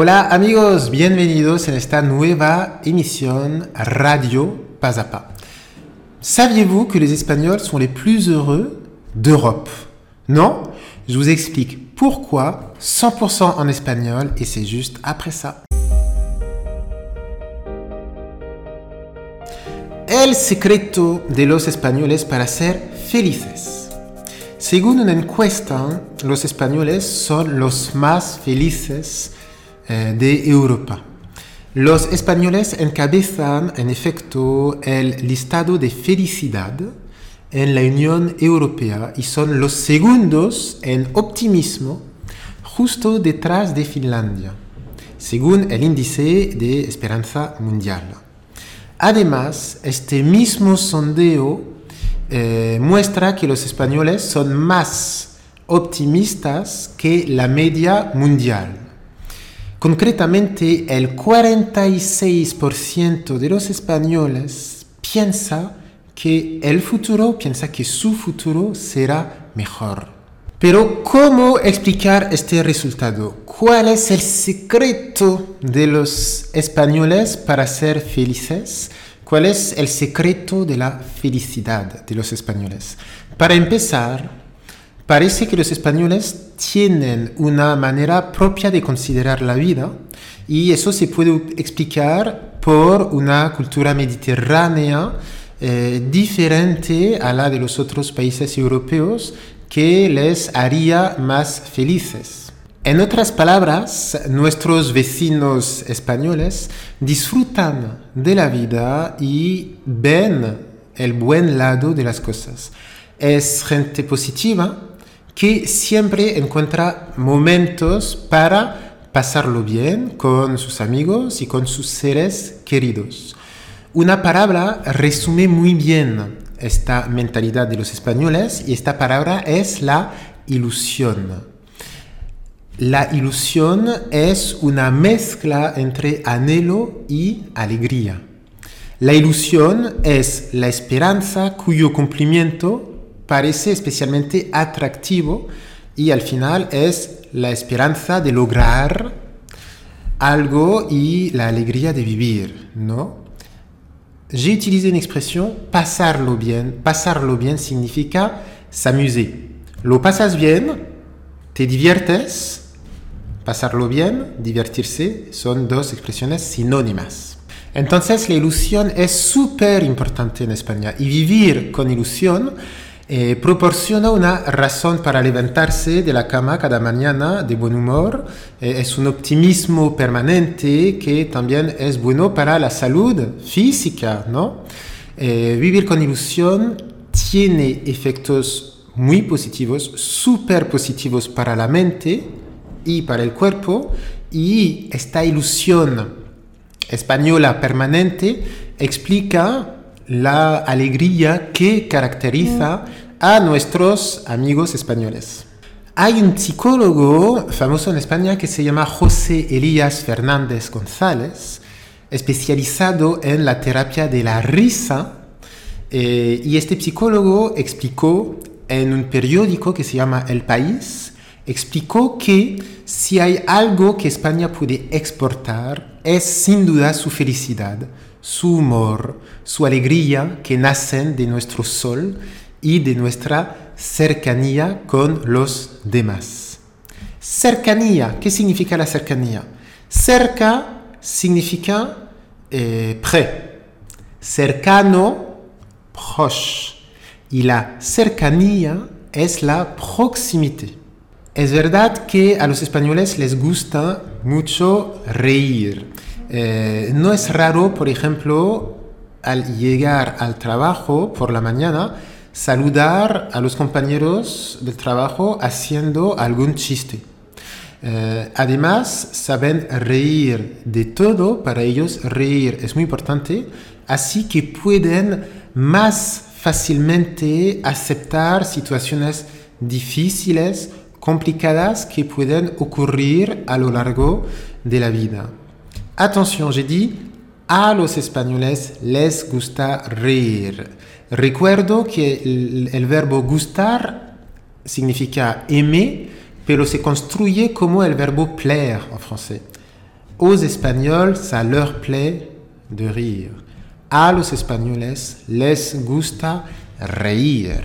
Hola amigos, bienvenidos en esta nueva émission Radio Pas à Pas. Saviez-vous que les Espagnols sont les plus heureux d'Europe? Non? Je vous explique pourquoi 100% en espagnol et c'est juste après ça. El secreto de los españoles para ser felices. Según una encuesta, los españoles son los más felices eh, de Europa. Los españoles encabezan en efecto el listado de felicidad en la Unión Europea y son los segundos en optimismo justo detrás de Finlandia, según el índice de esperanza mundial. Además, este mismo sondeo eh, muestra que los españoles son más optimistas que la media mundial. Concretamente, el 46% de los españoles piensa que el futuro, piensa que su futuro será mejor. Pero, ¿cómo explicar este resultado? ¿Cuál es el secreto de los españoles para ser felices? ¿Cuál es el secreto de la felicidad de los españoles? Para empezar, parece que los españoles tienen una manera propia de considerar la vida y eso se puede explicar por una cultura mediterránea eh, diferente a la de los otros países europeos que les haría más felices. En otras palabras, nuestros vecinos españoles disfrutan de la vida y ven el buen lado de las cosas. Es gente positiva, que siempre encuentra momentos para pasarlo bien con sus amigos y con sus seres queridos. Una palabra resume muy bien esta mentalidad de los españoles y esta palabra es la ilusión. La ilusión es una mezcla entre anhelo y alegría. La ilusión es la esperanza cuyo cumplimiento parece especialmente atractivo y al final es la esperanza de lograr algo y la alegría de vivir, ¿no? J'ai utilisé une expression pasarlo bien. Pasarlo bien significa s'amuser. Lo pasas bien, te diviertes. Pasarlo bien, divertirse, son dos expresiones sinónimas. Entonces la ilusión es súper importante en España y vivir con ilusión eh, proporciona una razón para levantarse de la cama cada mañana de buen humor. Eh, es un optimismo permanente que también es bueno para la salud física, ¿no? Eh, vivir con ilusión tiene efectos muy positivos, súper positivos para la mente y para el cuerpo. Y esta ilusión española permanente explica la alegría que caracteriza a nuestros amigos españoles. Hay un psicólogo famoso en España que se llama José Elías Fernández González, especializado en la terapia de la risa, eh, y este psicólogo explicó en un periódico que se llama El País, explicó que si hay algo que España puede exportar es sin duda su felicidad, su humor, su alegría que nacen de nuestro sol y de nuestra cercanía con los demás. Cercanía, ¿qué significa la cercanía? Cerca significa eh, pré, cercano, proche, y la cercanía es la proximité. Es verdad que a los españoles les gusta mucho reír. Eh, no es raro, por ejemplo, al llegar al trabajo por la mañana, saludar a los compañeros del trabajo haciendo algún chiste. Eh, además, saben reír de todo, para ellos reír es muy importante, así que pueden más fácilmente aceptar situaciones difíciles, complicadas que pueden ocurrir a lo largo de la vida. Attention, j'ai dit, a los españoles les gusta reír. Recuerdo que el, verbo gustar significa aimer, pero se construye como el verbo plaire en francés. Aux Espagnols, ça leur plaît de rire. A los españoles les gusta reír.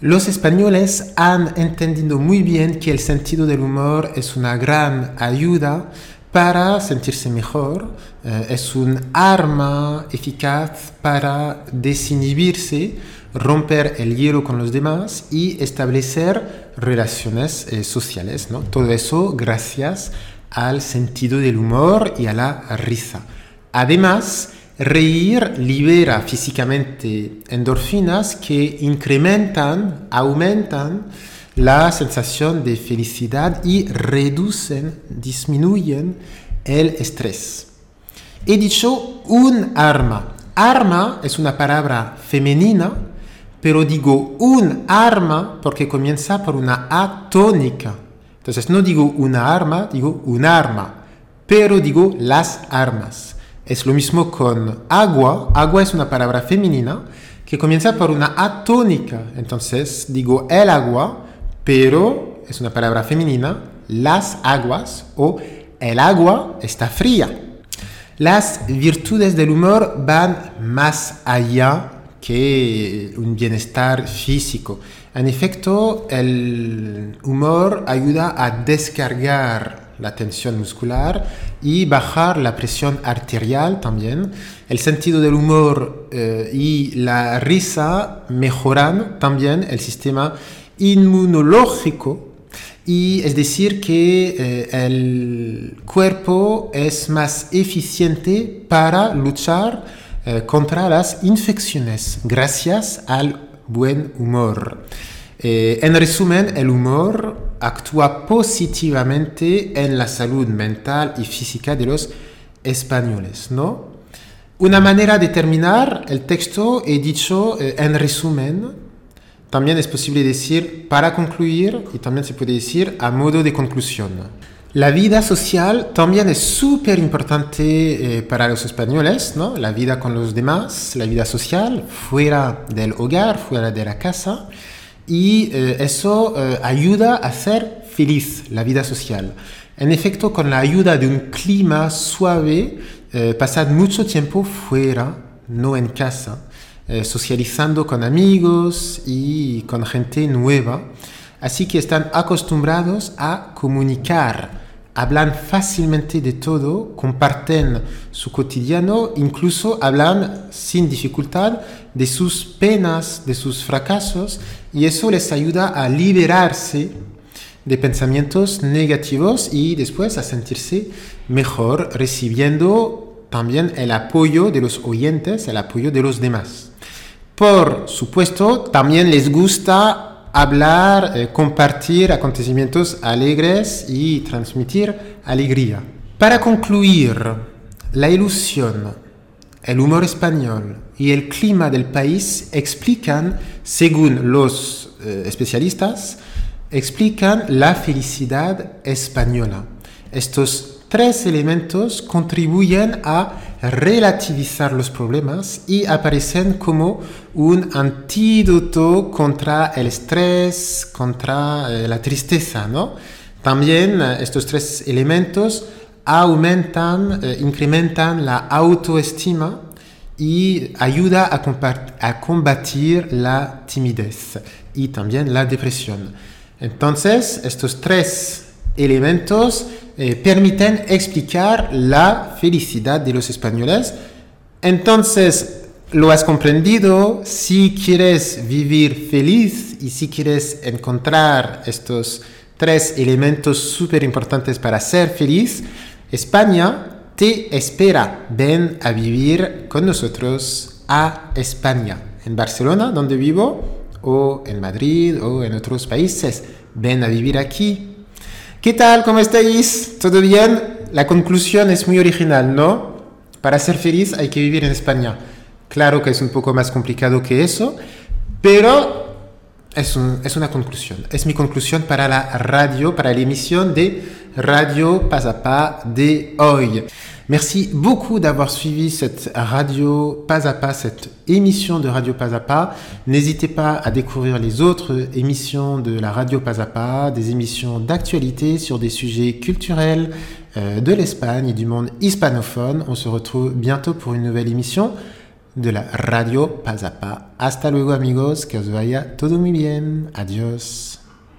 Los españoles han entendido muy bien que el sentido del humor es una gran ayuda para sentirse mejor, eh, es un arma eficaz para desinhibirse, romper el hielo con los demás y establecer relaciones eh, sociales. ¿no? Todo eso gracias al sentido del humor y a la risa. Además, reír libera físicamente endorfinas que incrementan, aumentan la sensación de felicidad y reducen, disminuyen el estrés. He dicho un arma. Arma es una palabra femenina, pero digo un arma porque comienza por una A tónica. Entonces no digo una arma, digo un arma, pero digo las armas. Es lo mismo con agua. Agua es una palabra femenina que comienza por una A tónica. Entonces digo el agua, pero es una palabra femenina, las aguas o el agua está fría. Las virtudes del humor van más allá que un bienestar físico. En efecto, el humor ayuda a descargar la tensión muscular y bajar la presión arterial también. El sentido del humor eh, y la risa mejoran también el sistema inmunológico y es decir que eh, el cuerpo es más eficiente para luchar eh, contra las infecciones gracias al buen humor. Eh, en resumen, el humor actúa positivamente en la salud mental y física de los españoles, ¿no? Una manera de terminar el texto he dicho en resumen también es posible decir para concluir y también se puede decir a modo de conclusión. La vida social también es súper importante eh, para los españoles, ¿no? La vida con los demás, la vida social fuera del hogar, fuera de la casa. Y eh, eso eh, ayuda a ser feliz, la vida social. En efecto, con la ayuda de un clima suave, pasar mucho tiempo fuera, no en casa. Eh, socializando con amigos y con gente nueva. Así que están acostumbrados a comunicar, hablan fácilmente de todo, comparten su cotidiano, incluso hablan sin dificultad de sus penas, de sus fracasos, y eso les ayuda a liberarse de pensamientos negativos y después a sentirse mejor, recibiendo también el apoyo de los oyentes, el apoyo de los demás. Por supuesto, también les gusta hablar, eh, compartir acontecimientos alegres y transmitir alegría. Para concluir, la ilusión, el humor español y el clima del país explican, según los eh, especialistas, explican la felicidad española. Estos tres elementos contribuyen a relativizar los problemas y aparecen como un antídoto contra el estrés, contra eh, la tristeza, ¿no? También eh, estos tres elementos aumentan, eh, incrementan la autoestima y ayuda a, a combatir la timidez y también la depresión. Entonces, estos tres elementos eh, permiten explicar la felicidad de los españoles. Entonces, lo has comprendido, si quieres vivir feliz y si quieres encontrar estos tres elementos súper importantes para ser feliz, España te espera. Ven a vivir con nosotros a España, en Barcelona, donde vivo, o en Madrid, o en otros países. Ven a vivir aquí ¿Qué tal? ¿Cómo estáis? ¿Todo bien? La conclusión es muy original, ¿no? Para ser feliz hay que vivir en España. Claro que es un poco más complicado que eso, pero Es, un- es una conclusión. Es mi conclusión para la radio, para la emisión de Radio Pas à Pas de hoy. Merci beaucoup d'avoir suivi cette radio Pas à Pas, cette émission de Radio Pas à Pas. N'hésitez pas à découvrir les autres émissions de la radio Pas à Pas, des émissions d'actualité sur des sujets culturels euh, de l'Espagne et du monde hispanophone. On se retrouve bientôt pour une nouvelle émission de la radio Pas a Pas. Hasta luego amigos, que os vaya todo muy bien. Adiós.